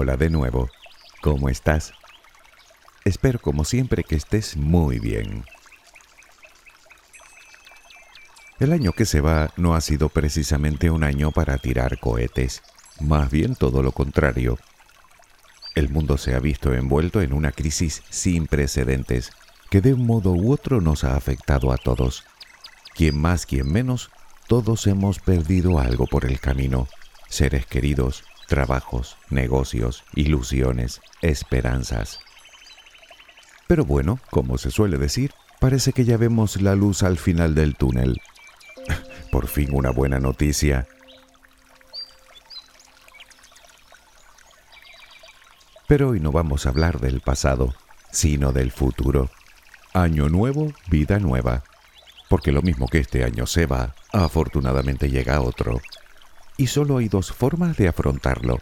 Hola de nuevo. ¿Cómo estás? Espero como siempre que estés muy bien. El año que se va no ha sido precisamente un año para tirar cohetes, más bien todo lo contrario. El mundo se ha visto envuelto en una crisis sin precedentes que de un modo u otro nos ha afectado a todos. Quien más, quien menos, todos hemos perdido algo por el camino. Seres queridos, trabajos, negocios, ilusiones, esperanzas. Pero bueno, como se suele decir, parece que ya vemos la luz al final del túnel. Por fin una buena noticia. Pero hoy no vamos a hablar del pasado, sino del futuro. Año nuevo, vida nueva. Porque lo mismo que este año se va, afortunadamente llega otro. Y solo hay dos formas de afrontarlo,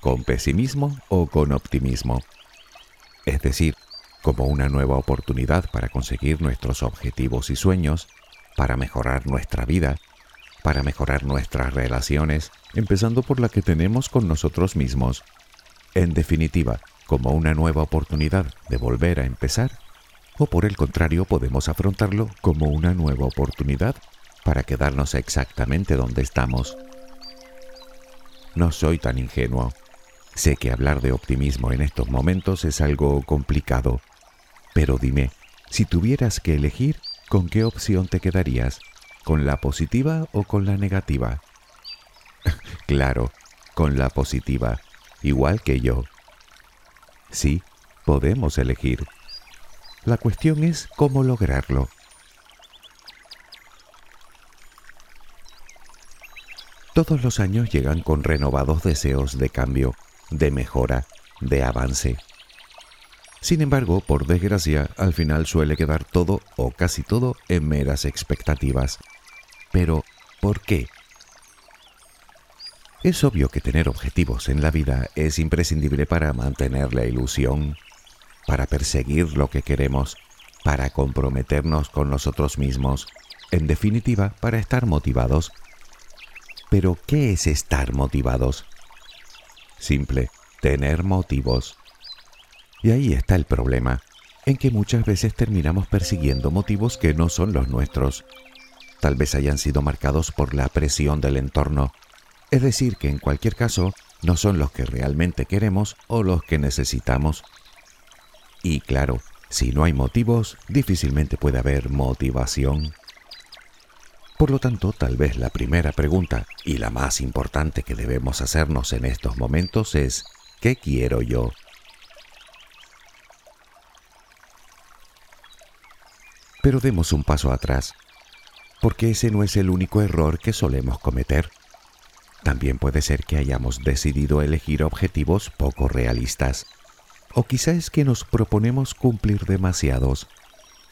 con pesimismo o con optimismo. Es decir, como una nueva oportunidad para conseguir nuestros objetivos y sueños, para mejorar nuestra vida, para mejorar nuestras relaciones, empezando por la que tenemos con nosotros mismos. En definitiva, como una nueva oportunidad de volver a empezar, o por el contrario podemos afrontarlo como una nueva oportunidad para quedarnos exactamente donde estamos. No soy tan ingenuo. Sé que hablar de optimismo en estos momentos es algo complicado, pero dime, si tuvieras que elegir, ¿con qué opción te quedarías? ¿Con la positiva o con la negativa? claro, con la positiva, igual que yo. Sí, podemos elegir. La cuestión es cómo lograrlo. Todos los años llegan con renovados deseos de cambio, de mejora, de avance. Sin embargo, por desgracia, al final suele quedar todo o casi todo en meras expectativas. Pero, ¿por qué? Es obvio que tener objetivos en la vida es imprescindible para mantener la ilusión, para perseguir lo que queremos, para comprometernos con nosotros mismos, en definitiva, para estar motivados. Pero, ¿qué es estar motivados? Simple, tener motivos. Y ahí está el problema, en que muchas veces terminamos persiguiendo motivos que no son los nuestros. Tal vez hayan sido marcados por la presión del entorno, es decir, que en cualquier caso no son los que realmente queremos o los que necesitamos. Y claro, si no hay motivos, difícilmente puede haber motivación. Por lo tanto, tal vez la primera pregunta y la más importante que debemos hacernos en estos momentos es, ¿qué quiero yo? Pero demos un paso atrás, porque ese no es el único error que solemos cometer. También puede ser que hayamos decidido elegir objetivos poco realistas, o quizás es que nos proponemos cumplir demasiados,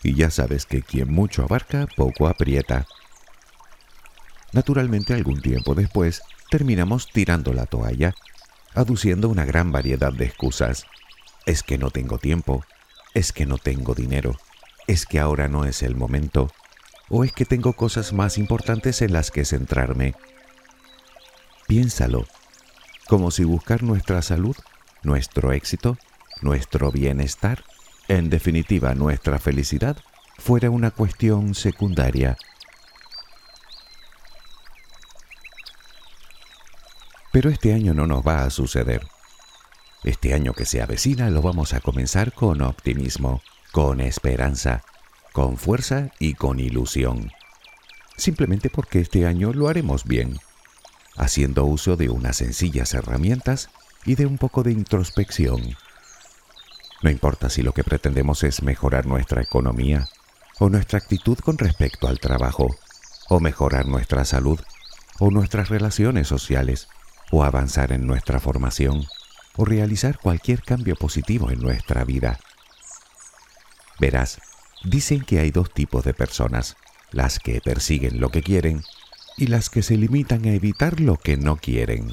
y ya sabes que quien mucho abarca, poco aprieta. Naturalmente algún tiempo después terminamos tirando la toalla, aduciendo una gran variedad de excusas. Es que no tengo tiempo, es que no tengo dinero, ¿Es que ahora no es el momento? ¿O es que tengo cosas más importantes en las que centrarme? Piénsalo, como si buscar nuestra salud, nuestro éxito, nuestro bienestar, en definitiva nuestra felicidad, fuera una cuestión secundaria. Pero este año no nos va a suceder. Este año que se avecina lo vamos a comenzar con optimismo con esperanza, con fuerza y con ilusión. Simplemente porque este año lo haremos bien, haciendo uso de unas sencillas herramientas y de un poco de introspección. No importa si lo que pretendemos es mejorar nuestra economía, o nuestra actitud con respecto al trabajo, o mejorar nuestra salud, o nuestras relaciones sociales, o avanzar en nuestra formación, o realizar cualquier cambio positivo en nuestra vida. Verás, dicen que hay dos tipos de personas, las que persiguen lo que quieren y las que se limitan a evitar lo que no quieren.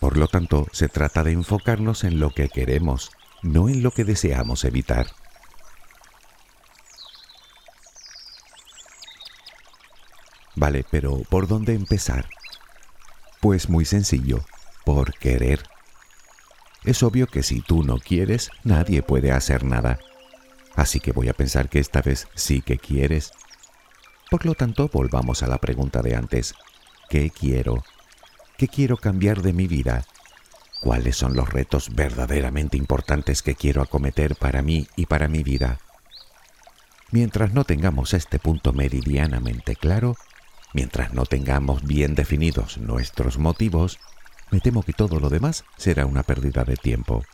Por lo tanto, se trata de enfocarnos en lo que queremos, no en lo que deseamos evitar. Vale, pero ¿por dónde empezar? Pues muy sencillo, por querer. es obvio que si tú no quieres, nadie puede hacer nada. Así que voy a pensar que esta vez sí que quieres. Por lo tanto, volvamos a la pregunta de antes. ¿Qué quiero? ¿Qué quiero cambiar de mi vida? ¿Cuáles son los retos verdaderamente importantes que quiero acometer para mí y para mi vida? Mientras no tengamos este punto meridianamente claro, mientras no tengamos bien definidos nuestros motivos, me temo que todo lo demás será una pérdida de tiempo.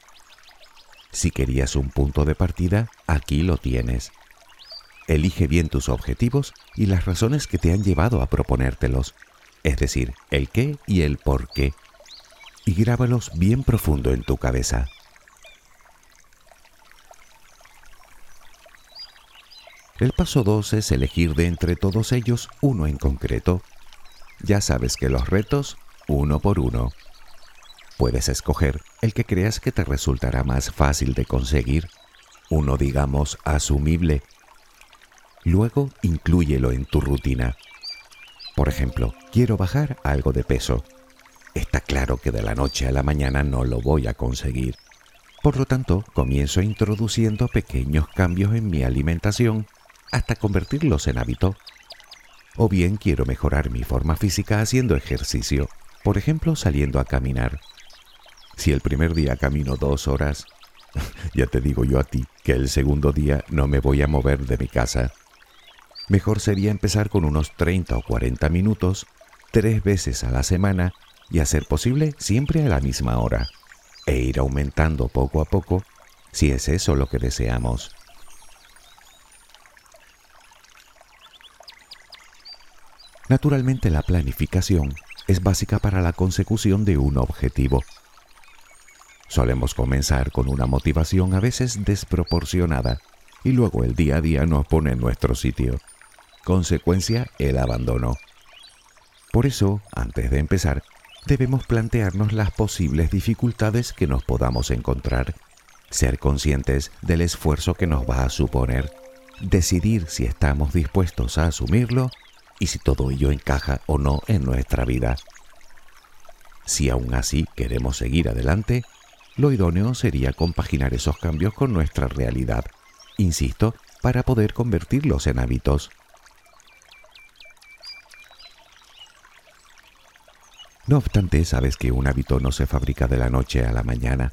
Si querías un punto de partida, aquí lo tienes. Elige bien tus objetivos y las razones que te han llevado a proponértelos, es decir, el qué y el por qué y grábalos bien profundo en tu cabeza. El paso 2 es elegir de entre todos ellos uno en concreto. Ya sabes que los retos, uno por uno. Puedes escoger el que creas que te resultará más fácil de conseguir, uno digamos asumible. Luego inclúyelo en tu rutina. Por ejemplo, quiero bajar algo de peso. Está claro que de la noche a la mañana no lo voy a conseguir. Por lo tanto, comienzo introduciendo pequeños cambios en mi alimentación hasta convertirlos en hábito. O bien quiero mejorar mi forma física haciendo ejercicio, por ejemplo saliendo a caminar. Si el primer día camino dos horas, ya te digo yo a ti que el segundo día no me voy a mover de mi casa. Mejor sería empezar con unos 30 o 40 minutos, tres veces a la semana y a ser posible siempre a la misma hora, e ir aumentando poco a poco si es eso lo que deseamos. Naturalmente la planificación es básica para la consecución de un objetivo. Solemos comenzar con una motivación a veces desproporcionada y luego el día a día nos pone en nuestro sitio. Consecuencia, el abandono. Por eso, antes de empezar, debemos plantearnos las posibles dificultades que nos podamos encontrar, ser conscientes del esfuerzo que nos va a suponer, decidir si estamos dispuestos a asumirlo y si todo ello encaja o no en nuestra vida. Si aún así queremos seguir adelante, lo idóneo sería compaginar esos cambios con nuestra realidad, insisto, para poder convertirlos en hábitos. No obstante, sabes que un hábito no se fabrica de la noche a la mañana.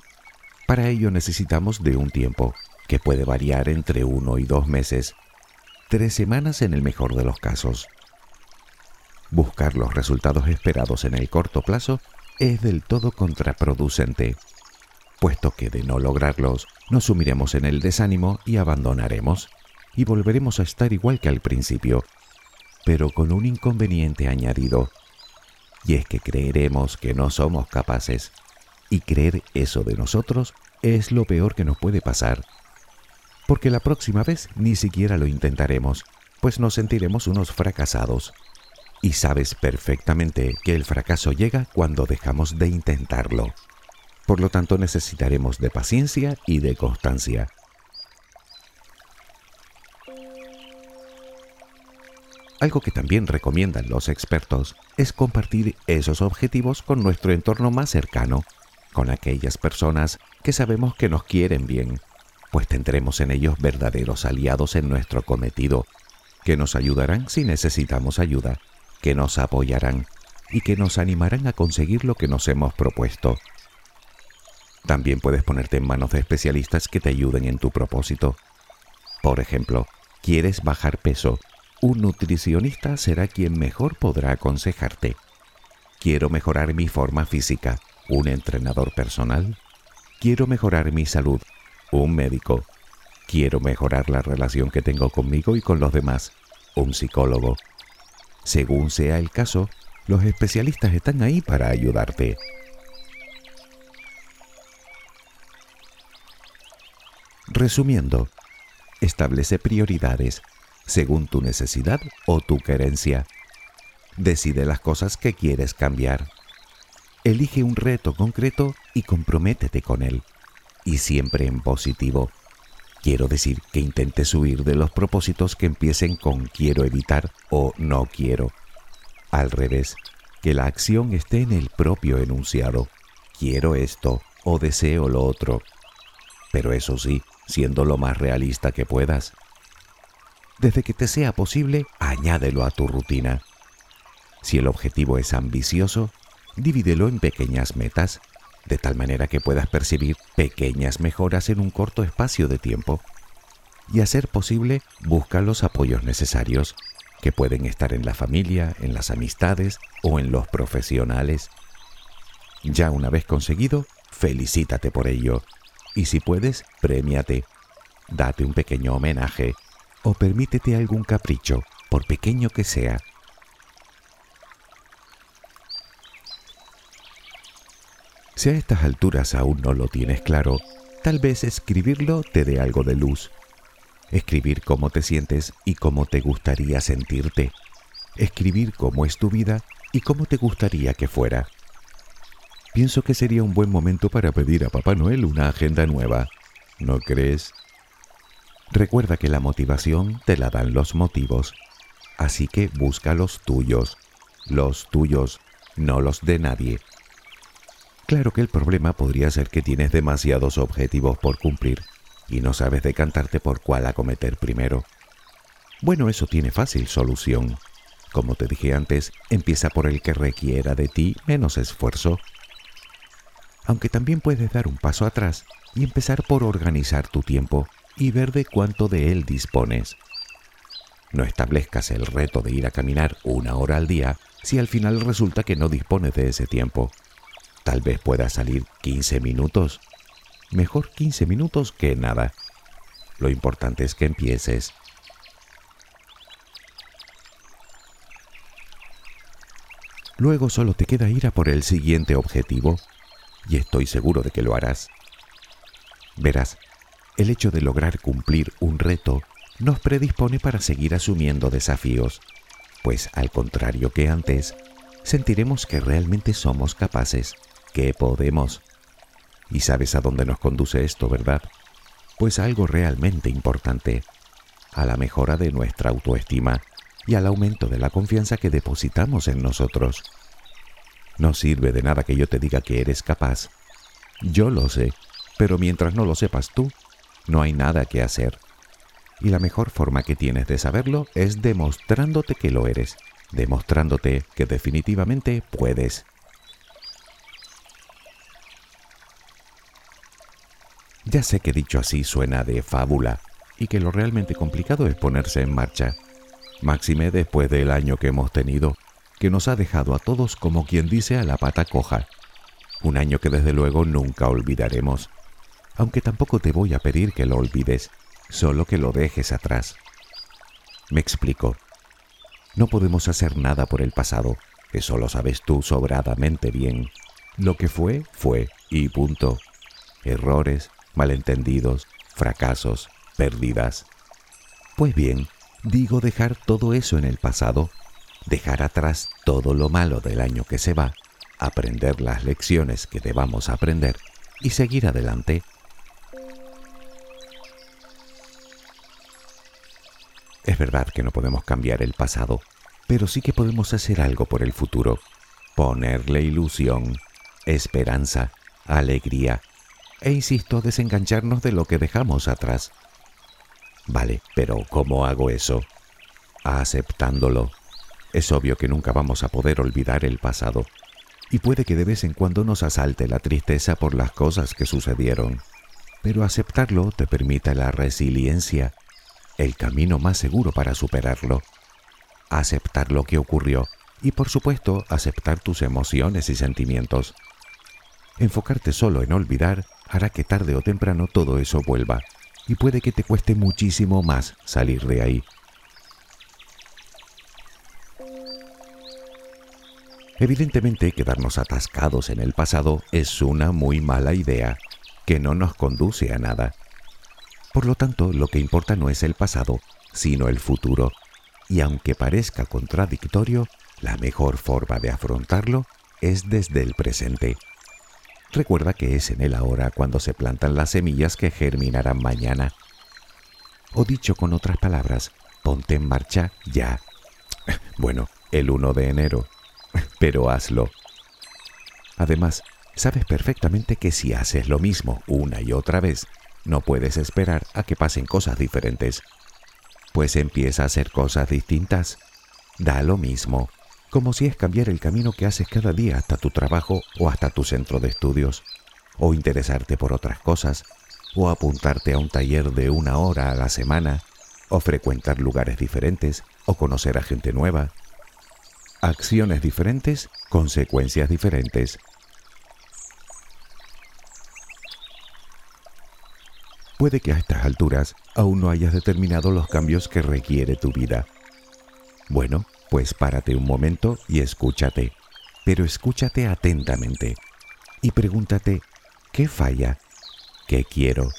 Para ello necesitamos de un tiempo, que puede variar entre uno y dos meses, tres semanas en el mejor de los casos. Buscar los resultados esperados en el corto plazo es del todo contraproducente, puesto que de no lograrlos nos sumiremos en el desánimo y abandonaremos, y volveremos a estar igual que al principio, pero con un inconveniente añadido y es que creeremos que no somos capaces. Y creer eso de nosotros es lo peor que nos puede pasar. Porque la próxima vez ni siquiera lo intentaremos, pues nos sentiremos unos fracasados. Y sabes perfectamente que el fracaso llega cuando dejamos de intentarlo. Por lo tanto necesitaremos de paciencia y de constancia. Algo que también recomiendan los expertos es compartir esos objetivos con nuestro entorno más cercano, con aquellas personas que sabemos que nos quieren bien, pues tendremos en ellos verdaderos aliados en nuestro cometido, que nos ayudarán si necesitamos ayuda, que nos apoyarán y que nos animarán a conseguir lo que nos hemos propuesto. También puedes ponerte en manos de especialistas que te ayuden en tu propósito. Por ejemplo, ¿quieres bajar peso? Un nutricionista será quien mejor podrá aconsejarte. Quiero mejorar mi forma física. Un entrenador personal. Quiero mejorar mi salud. Un médico. Quiero mejorar la relación que tengo conmigo y con los demás. Un psicólogo. Según sea el caso, los especialistas están ahí para ayudarte. Resumiendo, establece prioridades según tu necesidad o tu querencia. Decide las cosas que quieres cambiar. Elige un reto concreto y comprométete con él. Y siempre en positivo. Quiero decir que intentes huir de los propósitos que empiecen con quiero evitar o no quiero. Al revés, que la acción esté en el propio enunciado. Quiero esto o deseo lo otro. Pero eso sí, siendo lo más realista que puedas. Desde que te sea posible, añádelo a tu rutina. Si el objetivo es ambicioso, divídelo en pequeñas metas, de tal manera que puedas percibir pequeñas mejoras en un corto espacio de tiempo. Y a ser posible, busca los apoyos necesarios, que pueden estar en la familia, en las amistades o en los profesionales. Ya una vez conseguido, felicítate por ello. Y si puedes, premiate. Date un pequeño homenaje o permítete algún capricho, por pequeño que sea. Si a estas alturas aún no lo tienes claro, tal vez escribirlo te dé algo de luz. Escribir cómo te sientes y cómo te gustaría sentirte. Escribir cómo es tu vida y cómo te gustaría que fuera. Pienso que sería un buen momento para pedir a Papá Noel una agenda nueva. ¿No crees? Recuerda que la motivación te la dan los motivos, así que busca los tuyos, los tuyos, no los de nadie. Claro que el problema podría ser que tienes demasiados objetivos por cumplir y no sabes decantarte por cuál acometer primero. Bueno, eso tiene fácil solución. Como te dije antes, empieza por el que requiera de ti menos esfuerzo aunque también puedes dar un paso atrás y empezar por organizar tu tiempo y ver de cuánto de él dispones. No establezcas el reto de ir a caminar una hora al día si al final resulta que no dispones de ese tiempo. Tal vez puedas salir 15 minutos. Mejor 15 minutos que nada. Lo importante es que empieces. Luego solo te queda ir a por el siguiente objetivo y estoy seguro de que lo harás. Verás, el hecho de lograr cumplir un reto nos predispone para seguir asumiendo desafíos, pues al contrario que antes, sentiremos que realmente somos capaces, que podemos. Y sabes a dónde nos conduce esto, ¿verdad? Pues algo realmente importante, a la mejora de nuestra autoestima y al aumento de la confianza que depositamos en nosotros. No sirve de nada que yo te diga que eres capaz. Yo lo sé, pero mientras no lo sepas tú, no hay nada que hacer. Y la mejor forma que tienes de saberlo es demostrándote que lo eres, demostrándote que definitivamente puedes. Ya sé que dicho así suena de fábula y que lo realmente complicado es ponerse en marcha. Máxime después del año que hemos tenido, que nos ha dejado a todos como quien dice a la pata coja. Un año que desde luego nunca olvidaremos, aunque tampoco te voy a pedir que lo olvides, solo que lo dejes atrás. Me explico. No podemos hacer nada por el pasado, eso lo sabes tú sobradamente bien. Lo que fue, fue, y punto. Errores, malentendidos, fracasos, pérdidas. Pues bien, digo dejar todo eso en el pasado dejar atrás todo lo malo del año que se va, aprender las lecciones que debamos aprender y seguir adelante. Es verdad que no podemos cambiar el pasado, pero sí que podemos hacer algo por el futuro, ponerle ilusión, esperanza, alegría e, insisto, desengancharnos de lo que dejamos atrás. Vale, pero ¿cómo hago eso? Aceptándolo, es obvio que nunca vamos a poder olvidar el pasado, y puede que de vez en cuando nos asalte la tristeza por las cosas que sucedieron, pero aceptarlo te permite la resiliencia, el camino más seguro para superarlo. Aceptar lo que ocurrió y por supuesto aceptar tus emociones y sentimientos. Enfocarte solo en olvidar hará que tarde o temprano todo eso vuelva y puede que te cueste muchísimo más salir de ahí. Evidentemente, quedarnos atascados en el pasado es una muy mala idea que no nos conduce a nada. Por lo tanto, lo que importa no es el pasado, sino el futuro. Y aunque parezca contradictorio, la mejor forma de afrontarlo es desde el presente. Recuerda que es en el ahora cuando se plantan las semillas que germinarán mañana. O dicho con otras palabras, ponte en marcha ya. Bueno, el 1 de enero pero hazlo. Además, sabes perfectamente que si haces lo mismo una y otra vez, no puedes esperar a que pasen cosas diferentes. Pues empieza a hacer cosas distintas. Da lo mismo, como si es cambiar el camino que haces cada día hasta tu trabajo o hasta tu centro de estudios, o interesarte por otras cosas, o apuntarte a un taller de una hora a la semana, o frecuentar lugares diferentes, o conocer a gente nueva. Acciones diferentes, consecuencias diferentes. Puede que a estas alturas aún no hayas determinado los cambios que requiere tu vida. Bueno, pues párate un momento y escúchate, pero escúchate atentamente y pregúntate, ¿qué falla? ¿Qué quiero?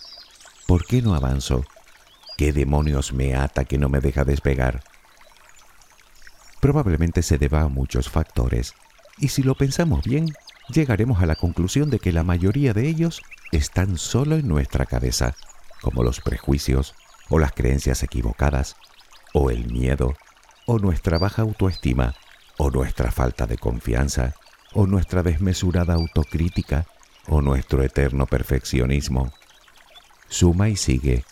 ¿Por qué no avanzo? ¿Qué demonios me ata que no me deja despegar? Probablemente se deba a muchos factores, y si lo pensamos bien, llegaremos a la conclusión de que la mayoría de ellos están solo en nuestra cabeza como los prejuicios o las creencias equivocadas, o el miedo, o nuestra baja autoestima, o nuestra falta de confianza, o nuestra desmesurada autocrítica, o nuestro eterno perfeccionismo. Suma y sigue.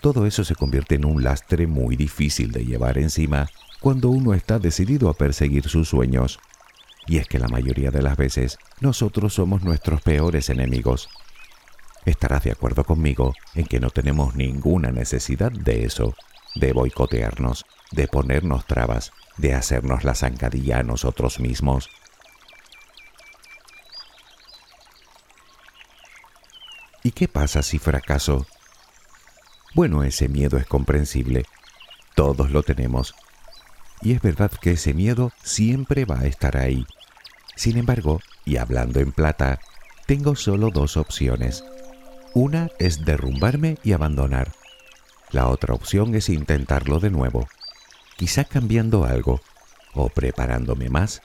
Todo eso se convierte en un lastre muy difícil de llevar encima cuando uno está decidido a perseguir sus sueños. Y es que la mayoría de las veces nosotros somos nuestros peores enemigos estarás de acuerdo conmigo en que no tenemos ninguna necesidad de eso, de boicotearnos, de ponernos trabas, de hacernos la zancadilla a nosotros mismos. ¿Y qué pasa si fracaso? Bueno, ese miedo es comprensible. Todos lo tenemos. Y es verdad que ese miedo siempre va a estar ahí. Sin embargo, y hablando en plata, tengo solo dos opciones. Una es derrumbarme y abandonar. La otra opción es intentarlo de nuevo, quizá cambiando algo, o preparándome más,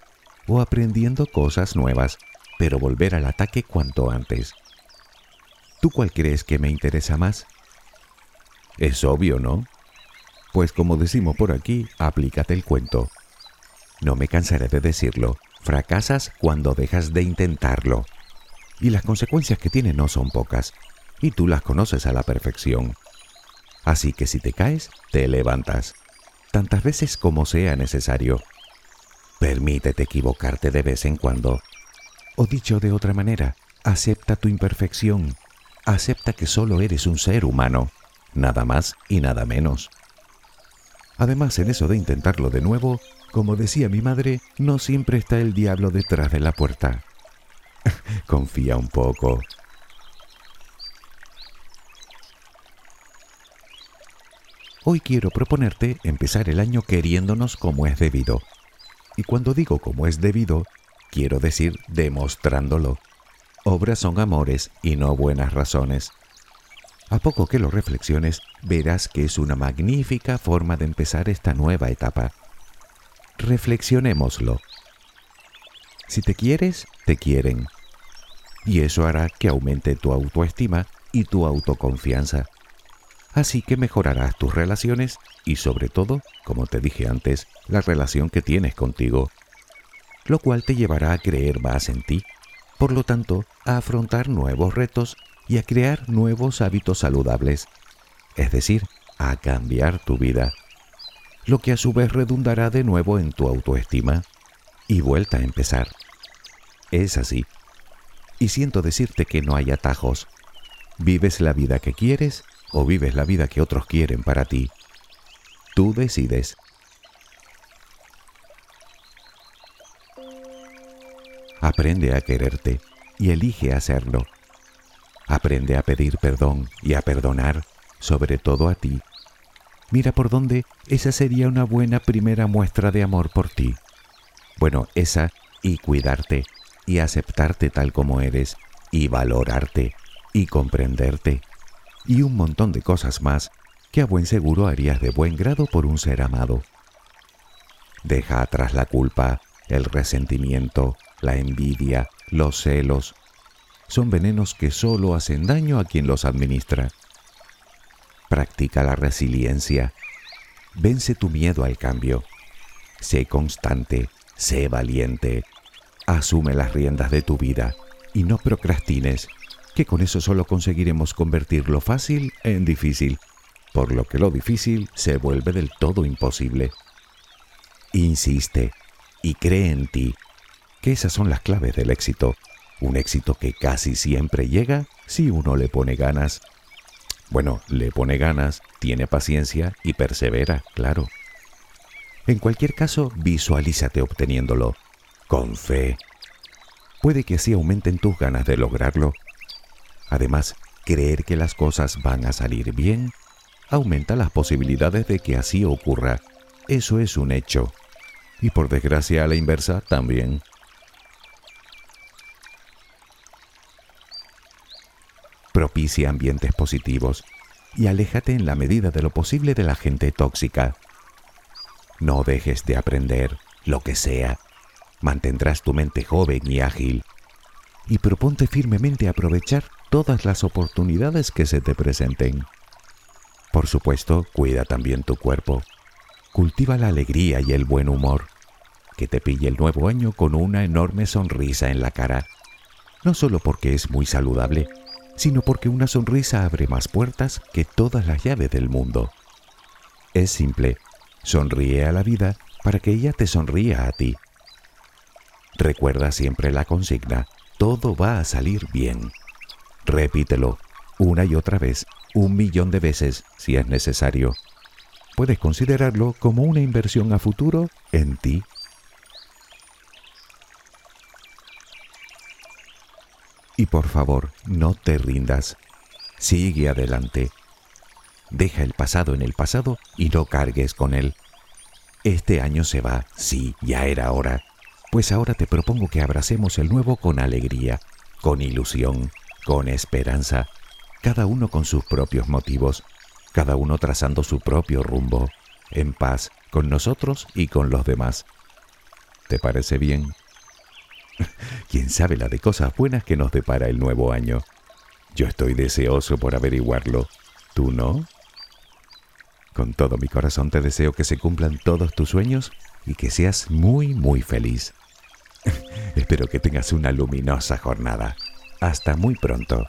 o aprendiendo cosas nuevas, pero volver al ataque cuanto antes. ¿Tú cuál crees que me interesa más? Es obvio, ¿no? Pues como decimos por aquí, aplícate el cuento. No me cansaré de decirlo, fracasas cuando dejas de intentarlo. Y las consecuencias que tiene no son pocas y tú las conoces a la perfección. Así que si te caes, te levantas, tantas veces como sea necesario. Permítete equivocarte de vez en cuando. O dicho de otra manera, acepta tu imperfección, acepta que solo eres un ser humano, nada más y nada menos. Además, en eso de intentarlo de nuevo, como decía mi madre, no siempre está el diablo detrás de la puerta. Confía un poco, Hoy quiero proponerte empezar el año queriéndonos como es debido. Y cuando digo como es debido, quiero decir demostrándolo. Obras son amores y no buenas razones. A poco que lo reflexiones, verás que es una magnífica forma de empezar esta nueva etapa. Reflexionémoslo. Si te quieres, te quieren. Y eso hará que aumente tu autoestima y tu autoconfianza así que mejorarás tus relaciones y sobre todo, como te dije antes, la relación que tienes contigo, lo cual te llevará a creer más en ti, por lo tanto, a afrontar nuevos retos y a crear nuevos hábitos saludables, es decir, a cambiar tu vida, lo que a su vez redundará de nuevo en tu autoestima y vuelta a empezar. Es así. Y siento decirte que no hay atajos. Vives la vida que quieres o vives la vida que otros quieren para ti. Tú decides. Aprende a quererte y elige hacerlo. Aprende a pedir perdón y a perdonar, sobre todo a ti. Mira por dónde esa sería una buena primera muestra de amor por ti. Bueno, esa y cuidarte y aceptarte tal como eres y valorarte y comprenderte y un montón de cosas más que a buen seguro harías de buen grado por un ser amado. Deja atrás la culpa, el resentimiento, la envidia, los celos. Son venenos que solo hacen daño a quien los administra. Practica la resiliencia. Vence tu miedo al cambio. Sé constante, sé valiente. Asume las riendas de tu vida y no procrastines, que con eso solo conseguiremos convertir lo fácil en difícil, por lo que lo difícil se vuelve del todo imposible. Insiste y cree en ti, que esas son las claves del éxito, un éxito que casi siempre llega si uno le pone ganas. Bueno, le pone ganas, tiene paciencia y persevera, claro. En cualquier caso, visualízate obteniéndolo, con fe. Puede que así aumenten tus ganas de lograrlo. Además, creer que las cosas van a salir bien aumenta las posibilidades de que así ocurra. Eso es un hecho. Y por desgracia a la inversa también. Propicia ambientes positivos y aléjate en la medida de lo posible de la gente tóxica. No dejes de aprender, lo que sea. Mantendrás tu mente joven y ágil. Y proponte firmemente aprovechar todas las oportunidades que se te presenten. Por supuesto, cuida también tu cuerpo. Cultiva la alegría y el buen humor. Que te pille el nuevo año con una enorme sonrisa en la cara. No solo porque es muy saludable, sino porque una sonrisa abre más puertas que todas las llaves del mundo. Es simple, sonríe a la vida para que ella te sonría a ti. Recuerda siempre la consigna, todo va a salir bien. Repítelo una y otra vez, un millón de veces si es necesario. Puedes considerarlo como una inversión a futuro en ti. Y por favor, no te rindas. Sigue adelante. Deja el pasado en el pasado y no cargues con él. Este año se va, sí, ya era hora. Pues ahora te propongo que abracemos el nuevo con alegría, con ilusión, con esperanza, cada uno con sus propios motivos, cada uno trazando su propio rumbo, en paz con nosotros y con los demás. ¿Te parece bien? ¿Quién sabe la de cosas buenas que nos depara el nuevo año? Yo estoy deseoso por averiguarlo. ¿Tú no? Con todo mi corazón te deseo que se cumplan todos tus sueños y que seas muy, muy feliz. Espero que tengas una luminosa jornada. Hasta muy pronto.